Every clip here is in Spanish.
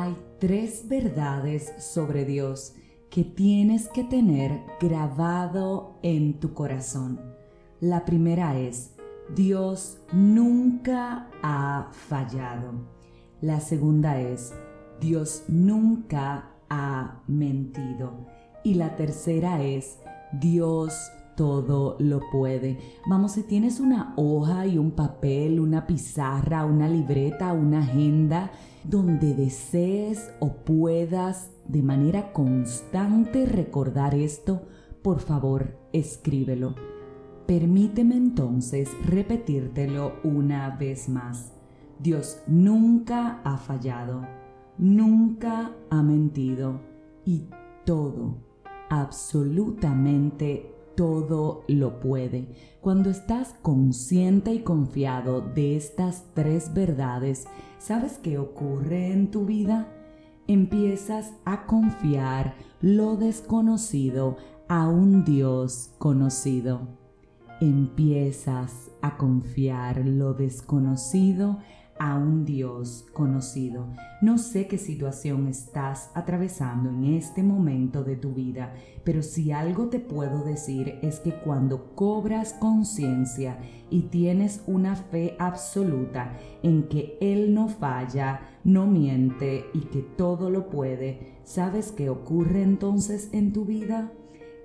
Hay tres verdades sobre Dios que tienes que tener grabado en tu corazón. La primera es, Dios nunca ha fallado. La segunda es, Dios nunca ha mentido. Y la tercera es, Dios todo lo puede. Vamos, si tienes una hoja y un papel, una pizarra, una libreta, una agenda, donde desees o puedas de manera constante recordar esto, por favor, escríbelo. Permíteme entonces repetírtelo una vez más. Dios nunca ha fallado, nunca ha mentido y todo, absolutamente todo lo puede. Cuando estás consciente y confiado de estas tres verdades, ¿sabes qué ocurre en tu vida? Empiezas a confiar lo desconocido a un Dios conocido. Empiezas a confiar lo desconocido a un Dios conocido. No sé qué situación estás atravesando en este momento de tu vida, pero si algo te puedo decir es que cuando cobras conciencia y tienes una fe absoluta en que Él no falla, no miente y que todo lo puede, ¿sabes qué ocurre entonces en tu vida?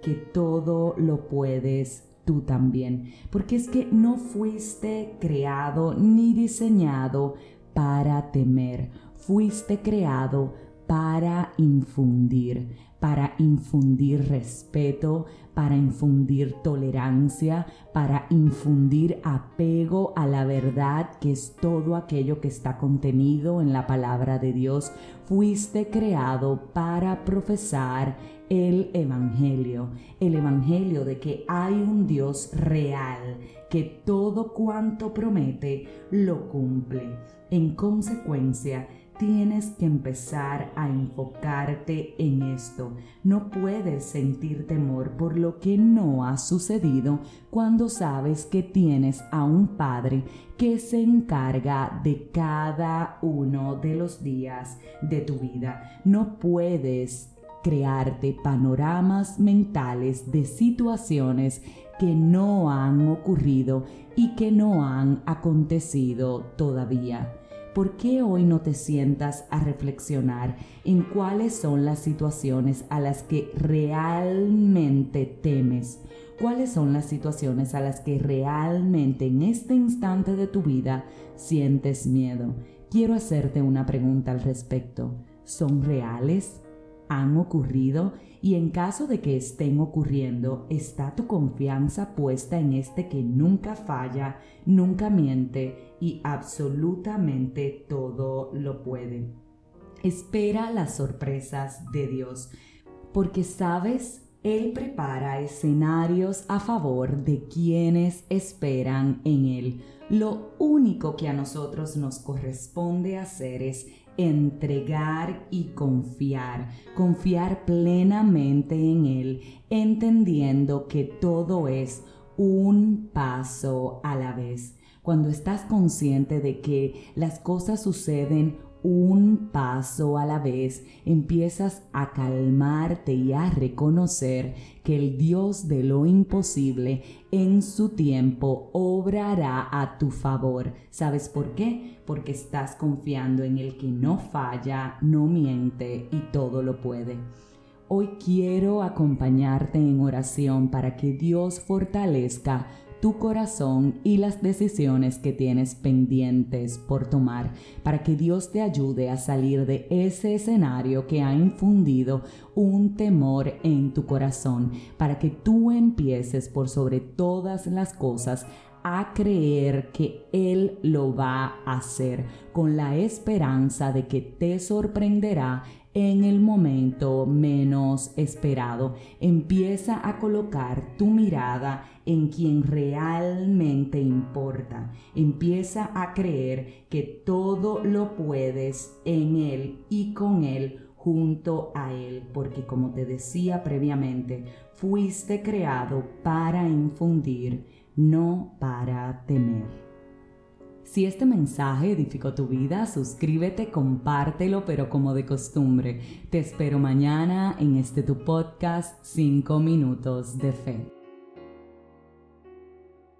Que todo lo puedes tú también, porque es que no fuiste creado ni diseñado para temer, fuiste creado para infundir, para infundir respeto, para infundir tolerancia, para infundir apego a la verdad, que es todo aquello que está contenido en la palabra de Dios. Fuiste creado para profesar el Evangelio, el Evangelio de que hay un Dios real, que todo cuanto promete lo cumple. En consecuencia, tienes que empezar a enfocarte en esto. No puedes sentir temor por lo que no ha sucedido cuando sabes que tienes a un Padre que se encarga de cada uno de los días de tu vida. No puedes crearte panoramas mentales de situaciones que no han ocurrido y que no han acontecido todavía. ¿Por qué hoy no te sientas a reflexionar en cuáles son las situaciones a las que realmente temes? ¿Cuáles son las situaciones a las que realmente en este instante de tu vida sientes miedo? Quiero hacerte una pregunta al respecto. ¿Son reales? ¿Han ocurrido? Y en caso de que estén ocurriendo, ¿está tu confianza puesta en este que nunca falla, nunca miente y absolutamente todo lo puede? Espera las sorpresas de Dios, porque sabes, Él prepara escenarios a favor de quienes esperan en Él. Lo único que a nosotros nos corresponde hacer es entregar y confiar, confiar plenamente en Él, entendiendo que todo es un paso a la vez. Cuando estás consciente de que las cosas suceden un paso a la vez, empiezas a calmarte y a reconocer que el Dios de lo imposible en su tiempo obrará a tu favor. ¿Sabes por qué? Porque estás confiando en el que no falla, no miente y todo lo puede. Hoy quiero acompañarte en oración para que Dios fortalezca tu corazón y las decisiones que tienes pendientes por tomar para que Dios te ayude a salir de ese escenario que ha infundido un temor en tu corazón, para que tú empieces por sobre todas las cosas a creer que Él lo va a hacer con la esperanza de que te sorprenderá en el momento menos esperado. Empieza a colocar tu mirada en quien realmente importa. Empieza a creer que todo lo puedes en Él y con Él junto a Él, porque como te decía previamente, fuiste creado para infundir, no para temer. Si este mensaje edificó tu vida, suscríbete, compártelo, pero como de costumbre. Te espero mañana en este tu podcast 5 minutos de fe.